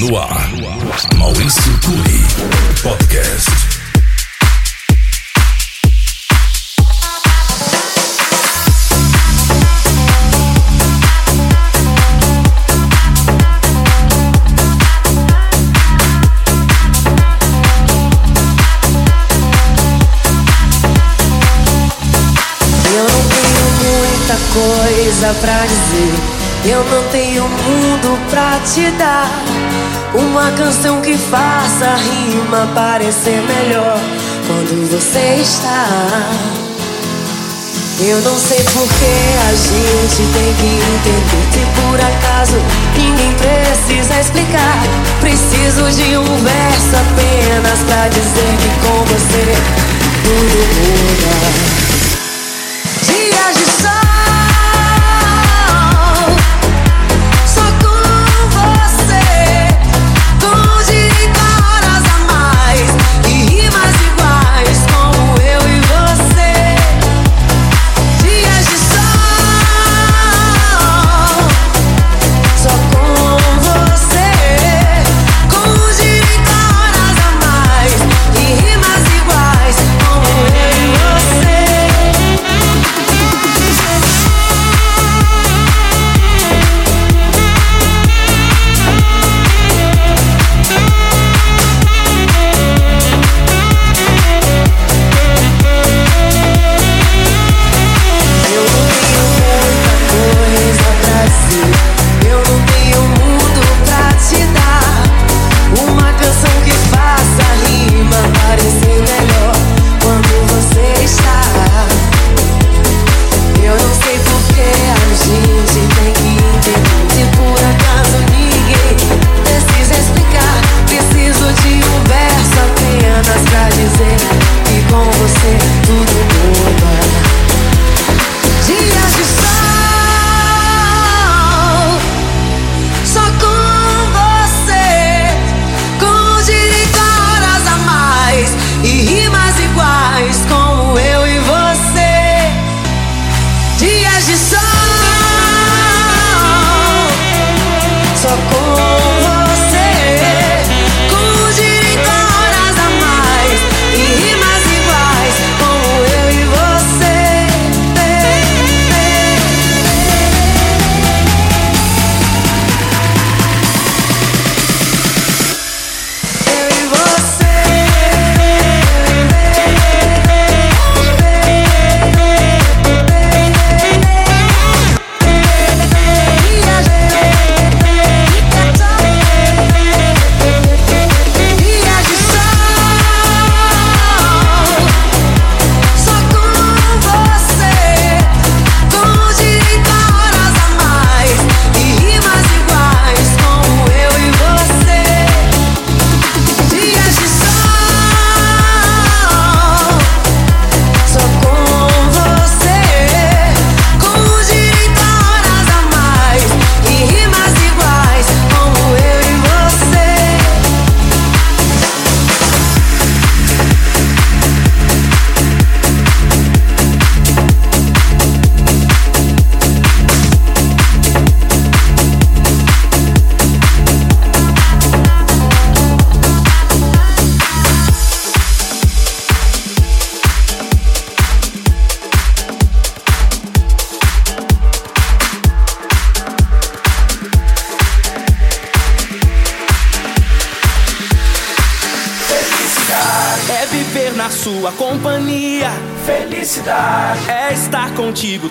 No ar, Maurício Turi, podcast. Eu não tenho muita coisa pra dizer. Eu não tenho mundo pra te dar. Uma canção que faça a rima parecer melhor quando você está. Eu não sei porque a gente tem que entender se por acaso ninguém precisa explicar. Preciso de um verso apenas pra dizer que com você tudo muda.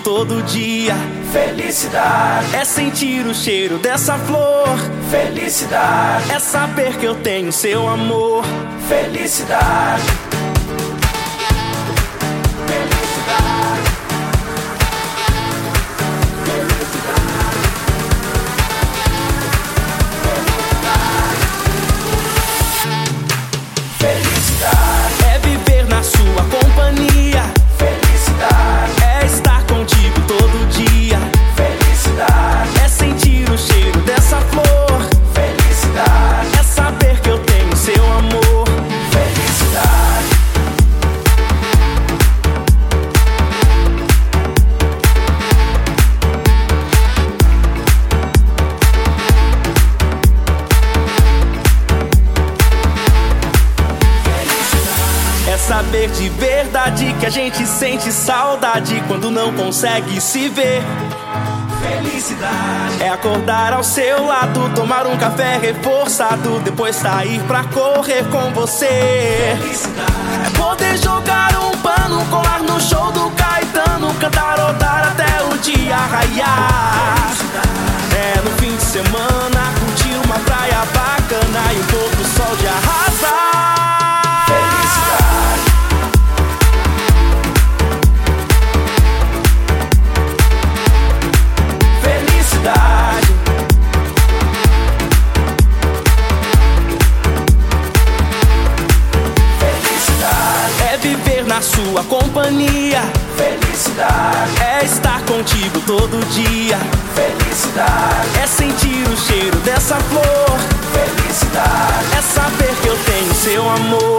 todo dia. Felicidade é sentir o cheiro dessa flor. Felicidade é saber que eu tenho seu amor. Felicidade sente saudade quando não consegue se ver. Felicidade É acordar ao seu lado, tomar um café reforçado, depois sair pra correr com você. Felicidade É poder jogar um pano, colar no show do Caetano, cantarotar até o dia raiar. É no fim de semana, curtir uma praia bacana e um pouco sol de arrasar. Sua companhia, Felicidade. É estar contigo todo dia, Felicidade. É sentir o cheiro dessa flor, Felicidade. É saber que eu tenho seu amor,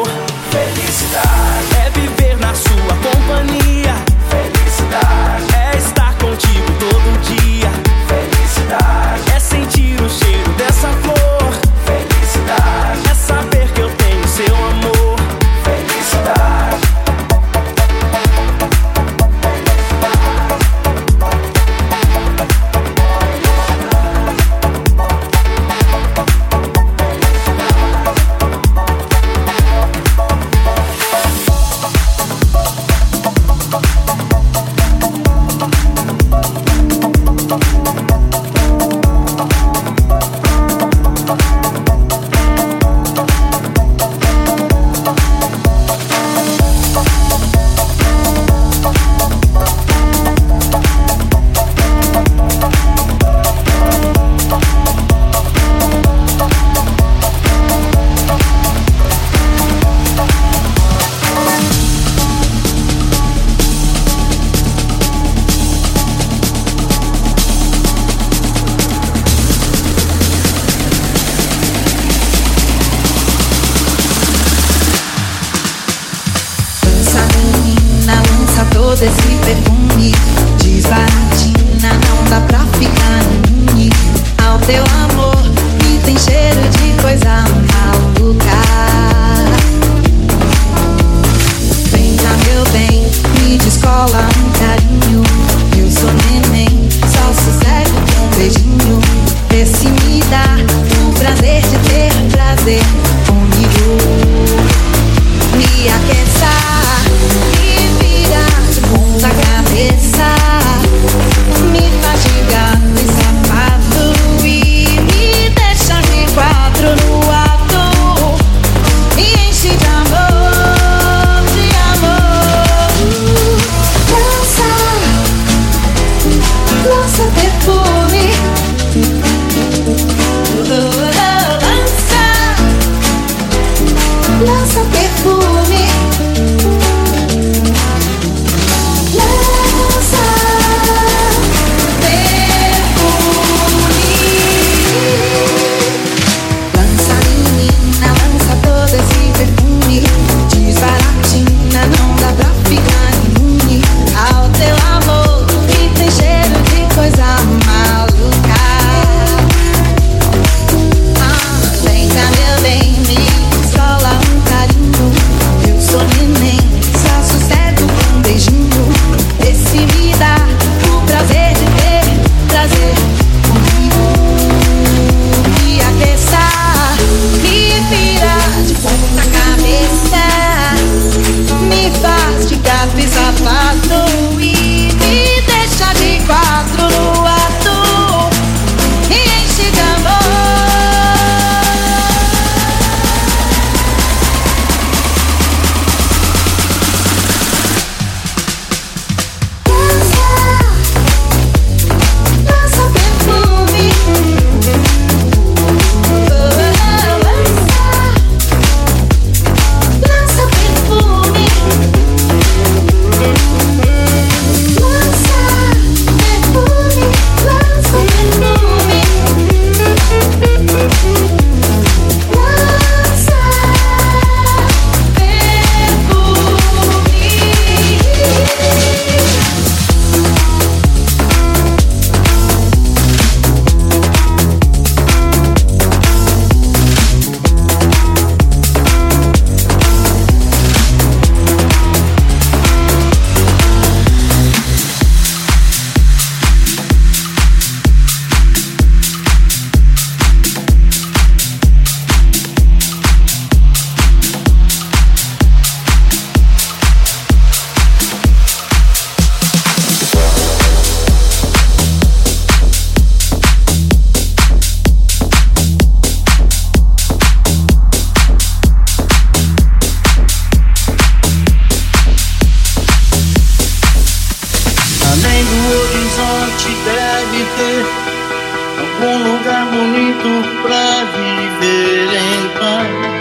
feito pra viver em paz.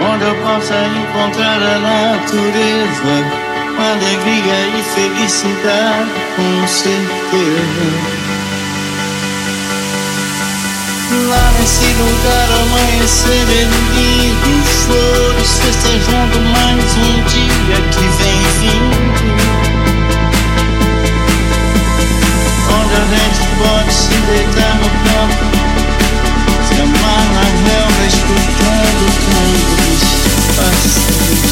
Onde eu possa encontrar a natureza, alegria e felicidade, com certeza. Lá nesse lugar amanhecer é lindo, flores festejando mais um dia que vem vindo. A se deitar no campo Se amar na relva escutando o canto dos pássaros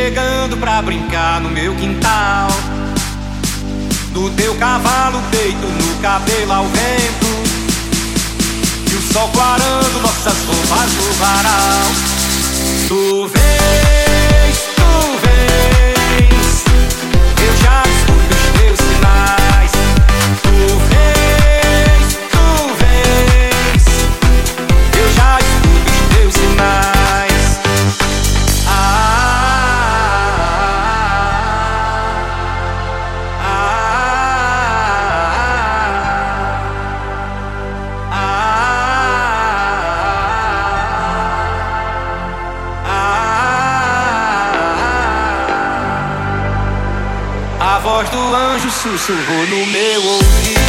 chegando pra brincar no meu quintal. Do teu cavalo deito no cabelo ao vento. E o sol clarando nossas roupas no varal. Tu vês, tu vês. Eu já escuto os teus sinais. 数数乌鲁木齐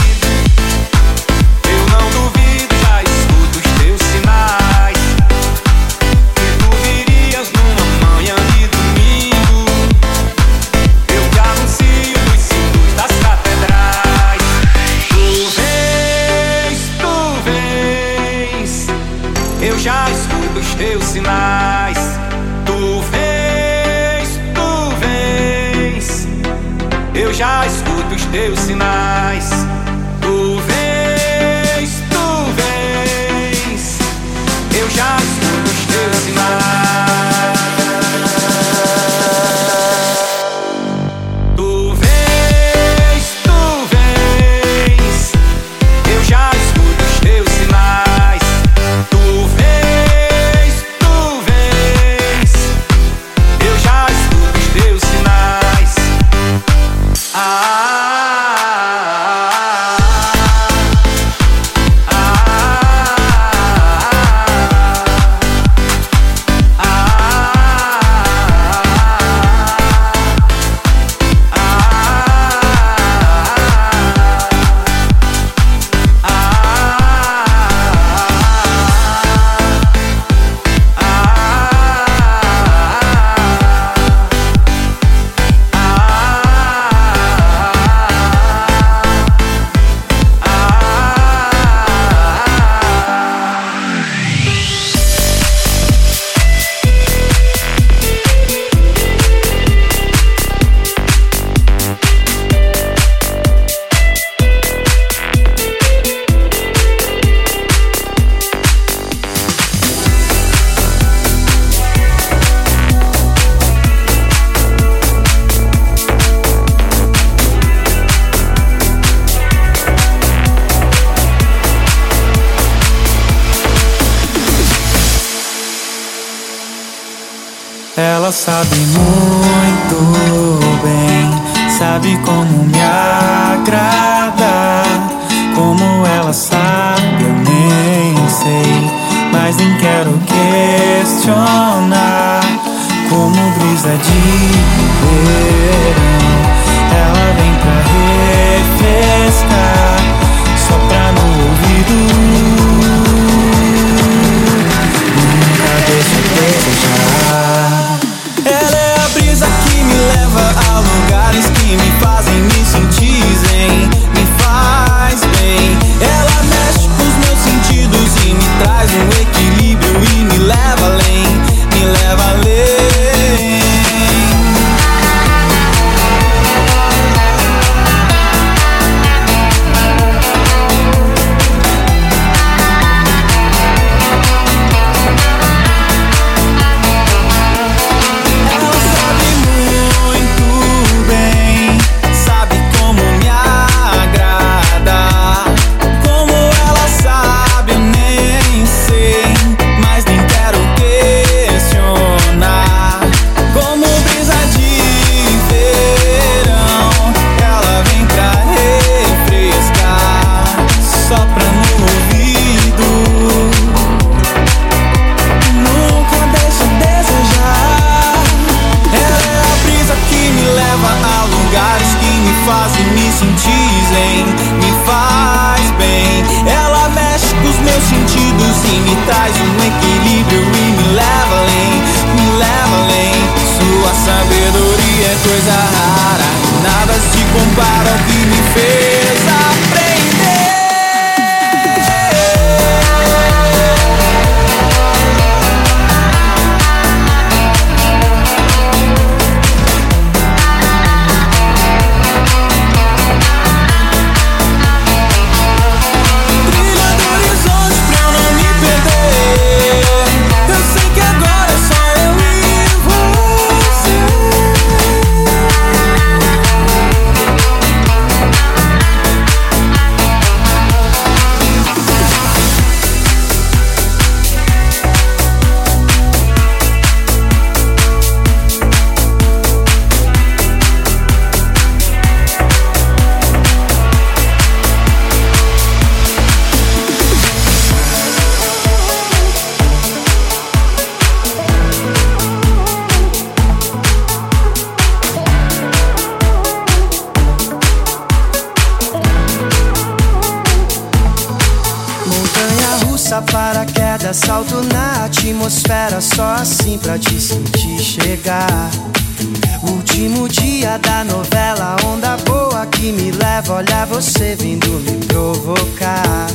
sabe como me agrada. Como ela sabe, eu nem sei, mas nem quero questionar. Como brisa de verão, ela vem pra refrescar, sopra no ouvido. E me a lugares que me fazem me sentir zen, me faz bem. Ela mexe com os meus sentidos e me traz um equilíbrio e me leva além, me leva além. Sua sabedoria é coisa rara, nada se compara ao que me fez olha você vindo me provocar.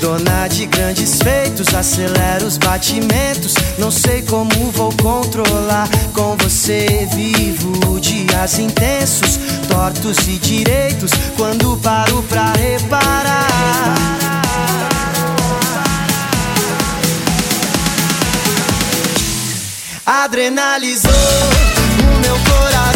Dona de grandes feitos, acelera os batimentos. Não sei como vou controlar. Com você vivo dias intensos. tortos e direitos quando paro pra reparar. Adrenalizou o meu coração.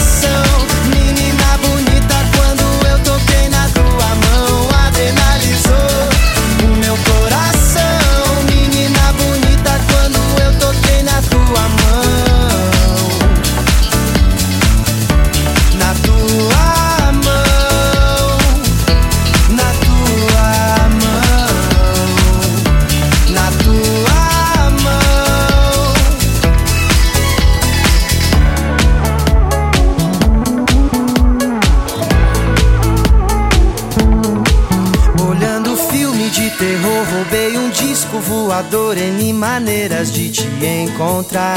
N maneiras de te encontrar.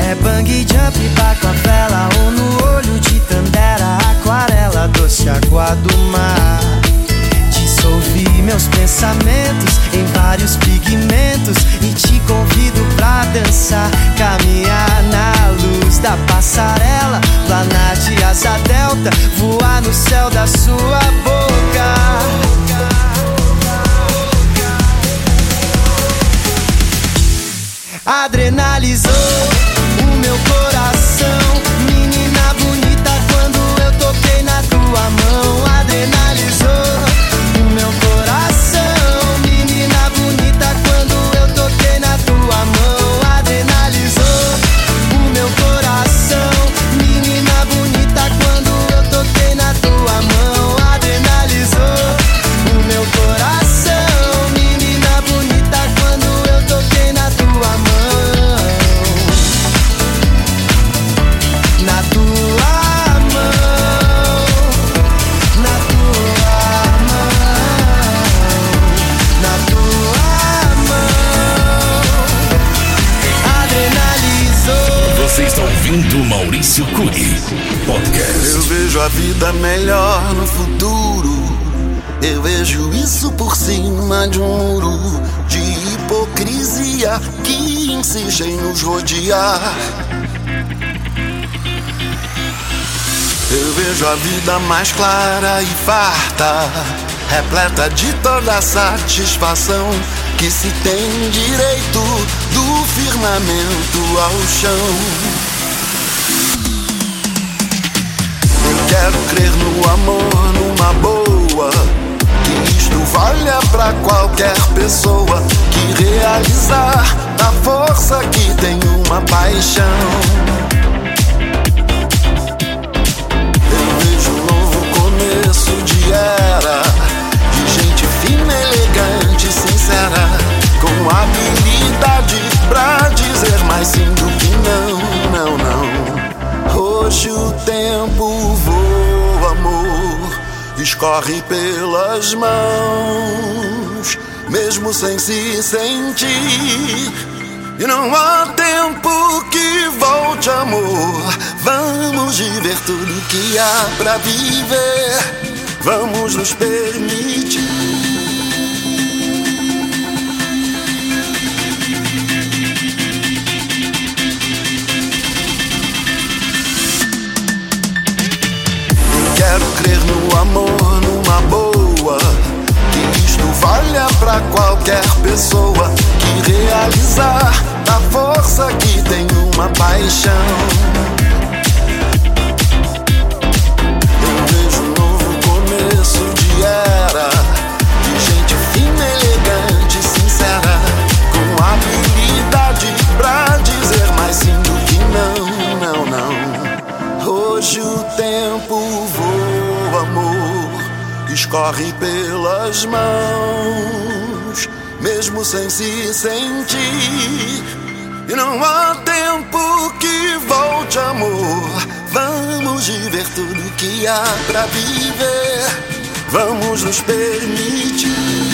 É bang jump favela ou no olho de Tandera, aquarela doce água do mar. Dissolvi meus pensamentos em vários pigmentos e te convido pra dançar, caminhar na luz da passarela, planar de asa delta, voar no céu da sua boca. Adrenalizou o meu coração, Eu vejo a vida melhor no futuro. Eu vejo isso por cima de um muro de hipocrisia que insiste em nos rodear. Eu vejo a vida mais clara e farta, repleta de toda a satisfação que se tem direito do firmamento ao chão. Quero crer no amor, numa boa. Que isto valha pra qualquer pessoa que realizar a força que tem uma paixão. Eu vejo um novo começo de era de gente fina, elegante, sincera, com habilidade pra dizer mais sim do que não. Hoje o tempo voa, amor, escorre pelas mãos, mesmo sem se sentir. E não há tempo que volte, amor. Vamos viver tudo que há pra viver. Vamos nos permitir. Amor, numa boa. Que isto valha pra qualquer pessoa que realizar a força que tem uma paixão. Eu vejo um novo começo de era escorre pelas mãos, mesmo sem se sentir. E não há tempo que volte, amor. Vamos viver tudo que há pra viver. Vamos nos permitir.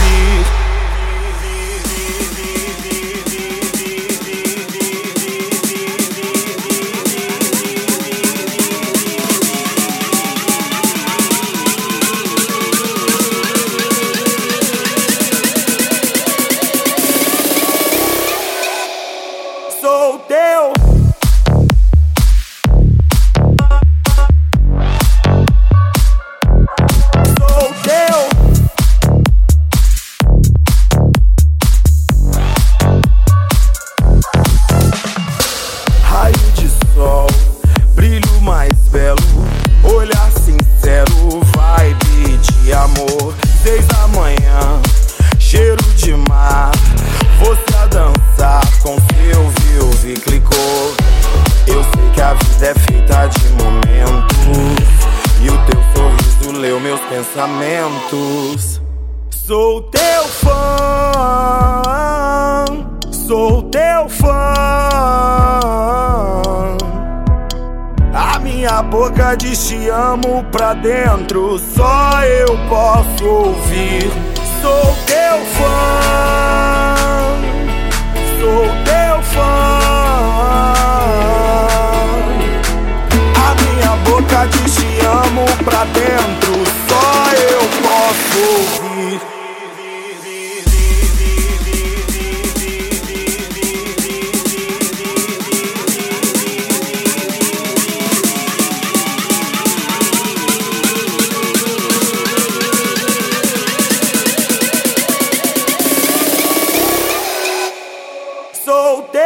go.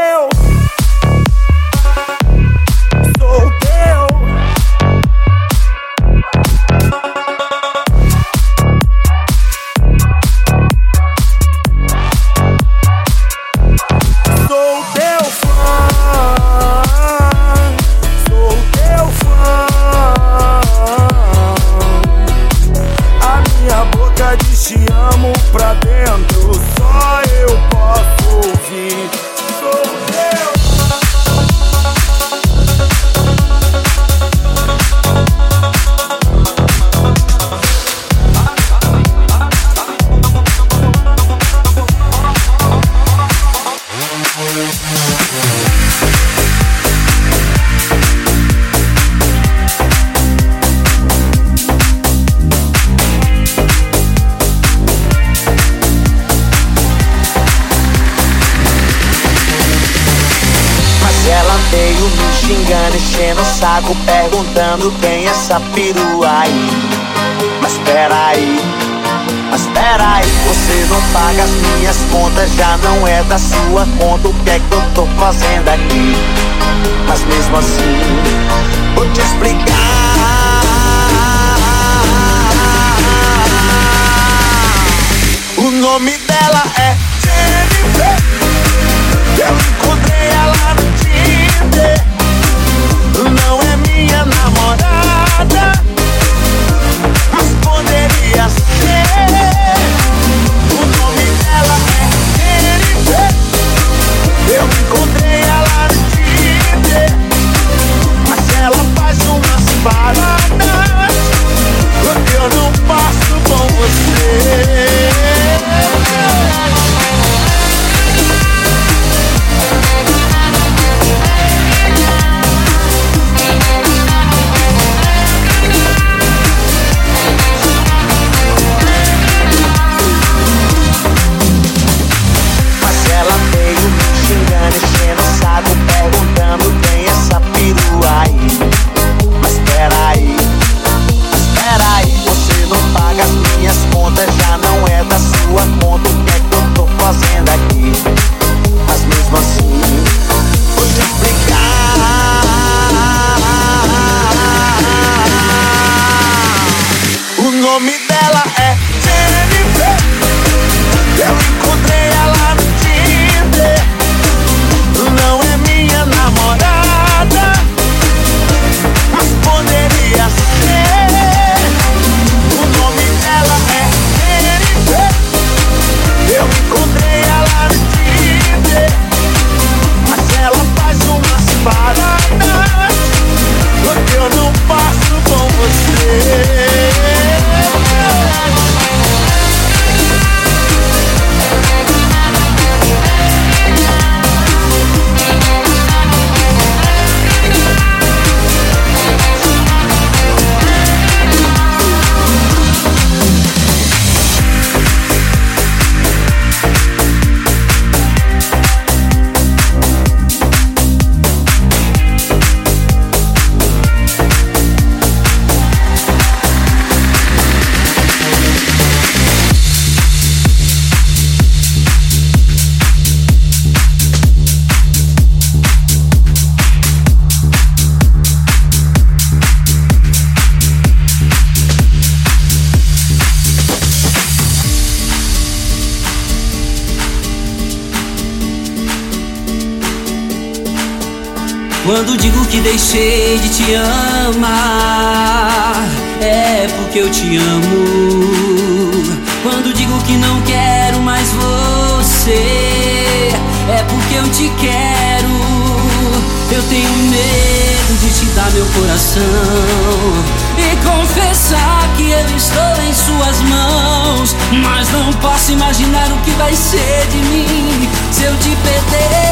deixei de te amar é porque eu te amo. Quando digo que não quero mais você, é porque eu te quero. Eu tenho medo de te dar meu coração e confessar que eu estou em suas mãos. Mas não posso imaginar o que vai ser de mim se eu te perder.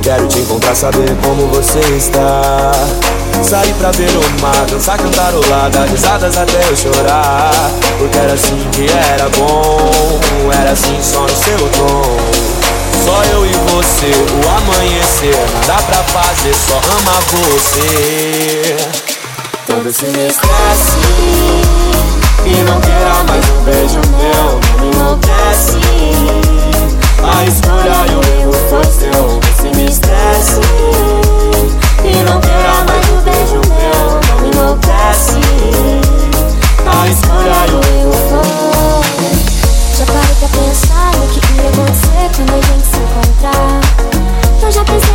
Quero te encontrar, saber como você está. Sair pra ver o mar, dançar, cantarolar, dar risadas até eu chorar. Porque era assim que era bom, era assim só no seu tom. Só eu e você, o amanhecer, nada pra fazer, só amar você. Todo esse estresse e não queira mais um beijo meu, me enlouquece. A escolha e o erro foi seu, você me estresse e não queira mais um beijo meu, não me enlouquece. A escolha e o erro foi. Já parei pra pensar no que ia acontecer quando a gente se encontrar. Eu já pensei,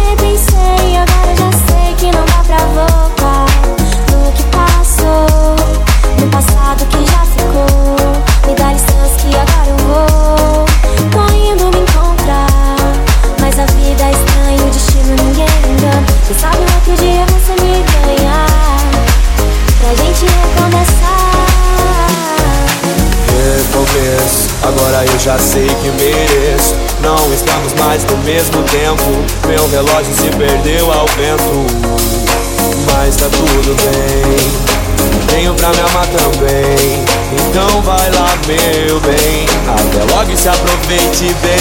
agora eu já sei que mereço. Não estamos mais no mesmo tempo. Meu relógio se perdeu ao vento. Mas tá tudo bem. Tenho pra me amar também. Então vai lá, meu bem. Até logo e se aproveite bem.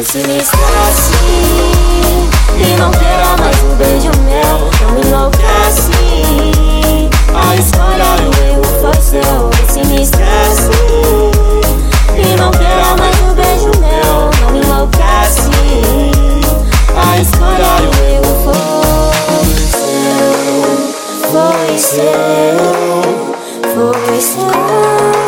quando se esquece assim E não terá mais um beijo meu. Não me enlouquece. A escolha e o erro foi seu Vê se me assim esquece E não terá mais um beijo meu. Não me enlouquece. A escolha e o erro foi seu. Foi seu. Foi seu.